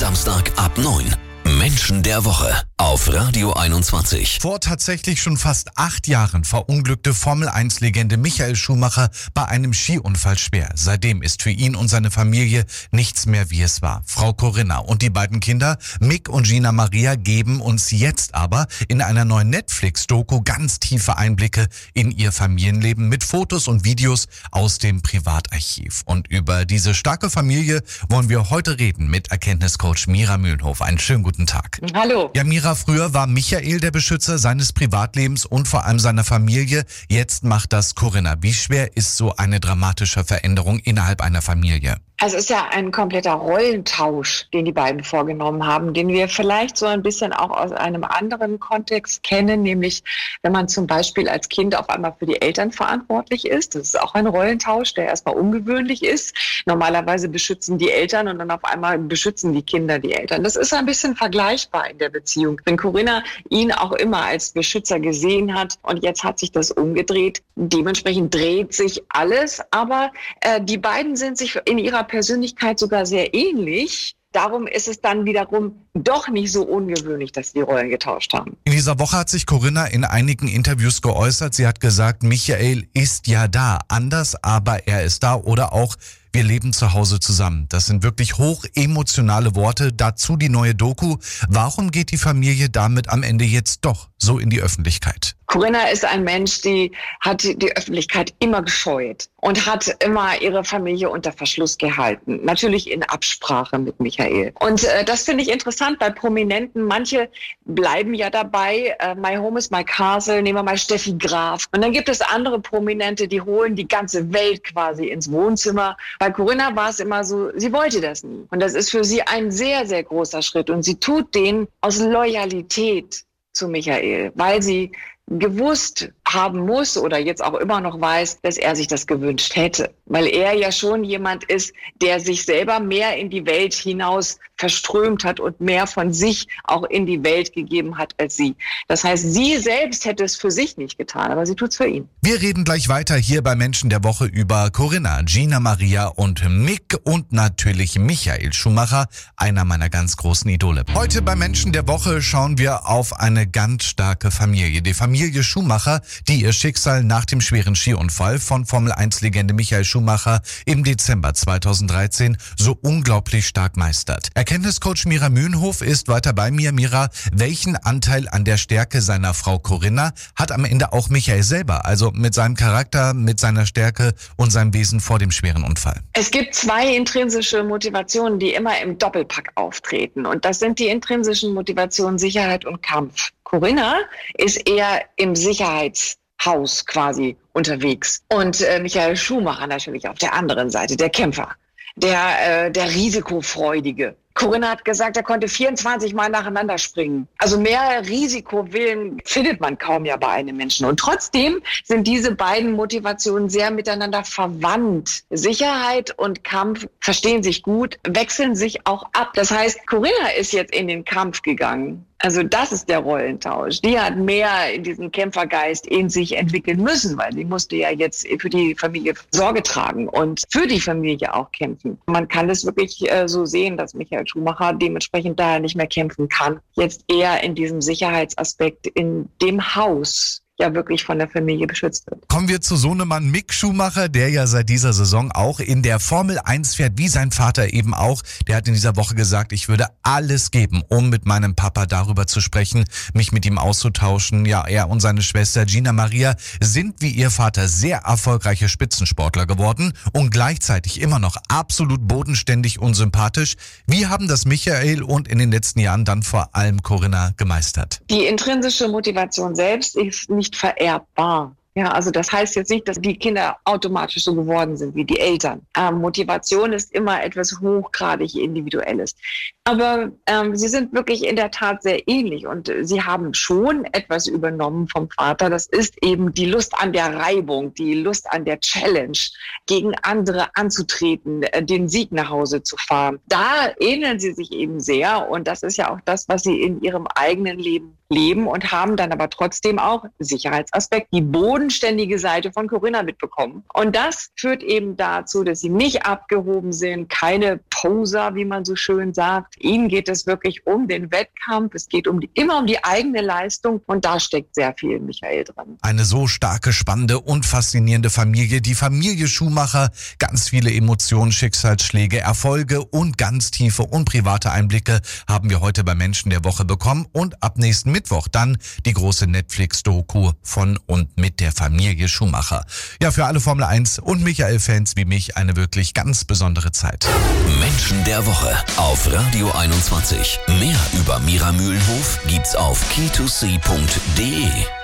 Samstag ab 9. Menschen der Woche auf Radio 21. Vor tatsächlich schon fast acht Jahren verunglückte Formel-1-Legende Michael Schumacher bei einem Skiunfall schwer. Seitdem ist für ihn und seine Familie nichts mehr wie es war. Frau Corinna und die beiden Kinder, Mick und Gina Maria, geben uns jetzt aber in einer neuen Netflix-Doku ganz tiefe Einblicke in ihr Familienleben mit Fotos und Videos aus dem Privatarchiv. Und über diese starke Familie wollen wir heute reden mit Erkenntniscoach Mira Mühlenhof. Einen schönen guten Tag. Hallo. Ja, Mira, früher war Michael der Beschützer seines Privatlebens und vor allem seiner Familie. Jetzt macht das Corinna. Wie schwer ist so eine dramatische Veränderung innerhalb einer Familie? Also es ist ja ein kompletter Rollentausch, den die beiden vorgenommen haben, den wir vielleicht so ein bisschen auch aus einem anderen Kontext kennen, nämlich wenn man zum Beispiel als Kind auf einmal für die Eltern verantwortlich ist. Das ist auch ein Rollentausch, der erstmal ungewöhnlich ist. Normalerweise beschützen die Eltern und dann auf einmal beschützen die Kinder die Eltern. Das ist ein bisschen vergleichbar in der Beziehung. Wenn Corinna ihn auch immer als Beschützer gesehen hat und jetzt hat sich das umgedreht, dementsprechend dreht sich alles, aber äh, die beiden sind sich in ihrer Persönlichkeit sogar sehr ähnlich. Darum ist es dann wiederum doch nicht so ungewöhnlich, dass die Rollen getauscht haben. In dieser Woche hat sich Corinna in einigen Interviews geäußert. Sie hat gesagt, Michael ist ja da, anders, aber er ist da oder auch wir leben zu Hause zusammen. Das sind wirklich hoch emotionale Worte. Dazu die neue Doku. Warum geht die Familie damit am Ende jetzt doch so in die Öffentlichkeit? Corinna ist ein Mensch, die hat die Öffentlichkeit immer gescheut und hat immer ihre Familie unter Verschluss gehalten. Natürlich in Absprache mit Michael. Und äh, das finde ich interessant bei Prominenten. Manche bleiben ja dabei. Äh, my Home is my Castle. Nehmen wir mal Steffi Graf. Und dann gibt es andere Prominente, die holen die ganze Welt quasi ins Wohnzimmer. Bei Corinna war es immer so, sie wollte das nie. Und das ist für sie ein sehr, sehr großer Schritt. Und sie tut den aus Loyalität zu Michael, weil sie gewusst haben muss oder jetzt auch immer noch weiß, dass er sich das gewünscht hätte. Weil er ja schon jemand ist, der sich selber mehr in die Welt hinaus verströmt hat und mehr von sich auch in die Welt gegeben hat als sie. Das heißt, sie selbst hätte es für sich nicht getan, aber sie tut es für ihn. Wir reden gleich weiter hier bei Menschen der Woche über Corinna, Gina Maria und Mick und natürlich Michael Schumacher, einer meiner ganz großen Idole. Heute bei Menschen der Woche schauen wir auf eine ganz starke Familie. Die Familie Schumacher, die ihr Schicksal nach dem schweren Skiunfall von Formel 1 Legende Michael Schumacher im Dezember 2013 so unglaublich stark meistert. Erkenntniscoach Mira Mühlenhof ist weiter bei mir. Mira, welchen Anteil an der Stärke seiner Frau Corinna hat am Ende auch Michael selber? Also mit seinem Charakter, mit seiner Stärke und seinem Wesen vor dem schweren Unfall? Es gibt zwei intrinsische Motivationen, die immer im Doppelpack auftreten. Und das sind die intrinsischen Motivationen Sicherheit und Kampf. Corinna ist eher im Sicherheitshaus quasi unterwegs. Und äh, Michael Schumacher natürlich auf der anderen Seite, der Kämpfer, der, äh, der Risikofreudige. Corinna hat gesagt, er konnte 24 Mal nacheinander springen. Also mehr Risikowillen findet man kaum ja bei einem Menschen. Und trotzdem sind diese beiden Motivationen sehr miteinander verwandt. Sicherheit und Kampf verstehen sich gut, wechseln sich auch ab. Das heißt, Corinna ist jetzt in den Kampf gegangen also das ist der Rollentausch. Die hat mehr in diesen Kämpfergeist in sich entwickeln müssen, weil sie musste ja jetzt für die Familie Sorge tragen und für die Familie auch kämpfen. Man kann es wirklich äh, so sehen, dass Michael Schumacher dementsprechend daher nicht mehr kämpfen kann. Jetzt eher in diesem Sicherheitsaspekt in dem Haus ja wirklich von der Familie beschützt wird. Kommen wir zu Sohnemann Mick Schumacher, der ja seit dieser Saison auch in der Formel 1 fährt, wie sein Vater eben auch. Der hat in dieser Woche gesagt, ich würde alles geben, um mit meinem Papa darüber zu sprechen, mich mit ihm auszutauschen. Ja, er und seine Schwester Gina Maria sind wie ihr Vater sehr erfolgreiche Spitzensportler geworden und gleichzeitig immer noch absolut bodenständig und sympathisch. Wie haben das Michael und in den letzten Jahren dann vor allem Corinna gemeistert? Die intrinsische Motivation selbst ist nicht nicht vererbbar. Ja, also das heißt jetzt nicht, dass die Kinder automatisch so geworden sind wie die Eltern. Ähm, Motivation ist immer etwas hochgradig Individuelles. Aber ähm, sie sind wirklich in der Tat sehr ähnlich und sie haben schon etwas übernommen vom Vater. Das ist eben die Lust an der Reibung, die Lust an der Challenge, gegen andere anzutreten, äh, den Sieg nach Hause zu fahren. Da ähneln sie sich eben sehr und das ist ja auch das, was sie in ihrem eigenen Leben leben und haben dann aber trotzdem auch Sicherheitsaspekt, die bodenständige Seite von Corinna mitbekommen. Und das führt eben dazu, dass sie nicht abgehoben sind, keine Poser, wie man so schön sagt. Ihnen geht es wirklich um den Wettkampf. Es geht um die, immer um die eigene Leistung und da steckt sehr viel Michael drin. Eine so starke, spannende und faszinierende Familie. Die Familie Schumacher. Ganz viele Emotionen, Schicksalsschläge, Erfolge und ganz tiefe und private Einblicke haben wir heute bei Menschen der Woche bekommen und ab nächsten Mittwoch dann die große Netflix-Doku von und mit der Familie Schumacher. Ja, für alle Formel 1 und Michael-Fans wie mich eine wirklich ganz besondere Zeit. Menschen der Woche auf Radio 21. Mehr über Mira Mühlenhof gibt's auf key2c.de.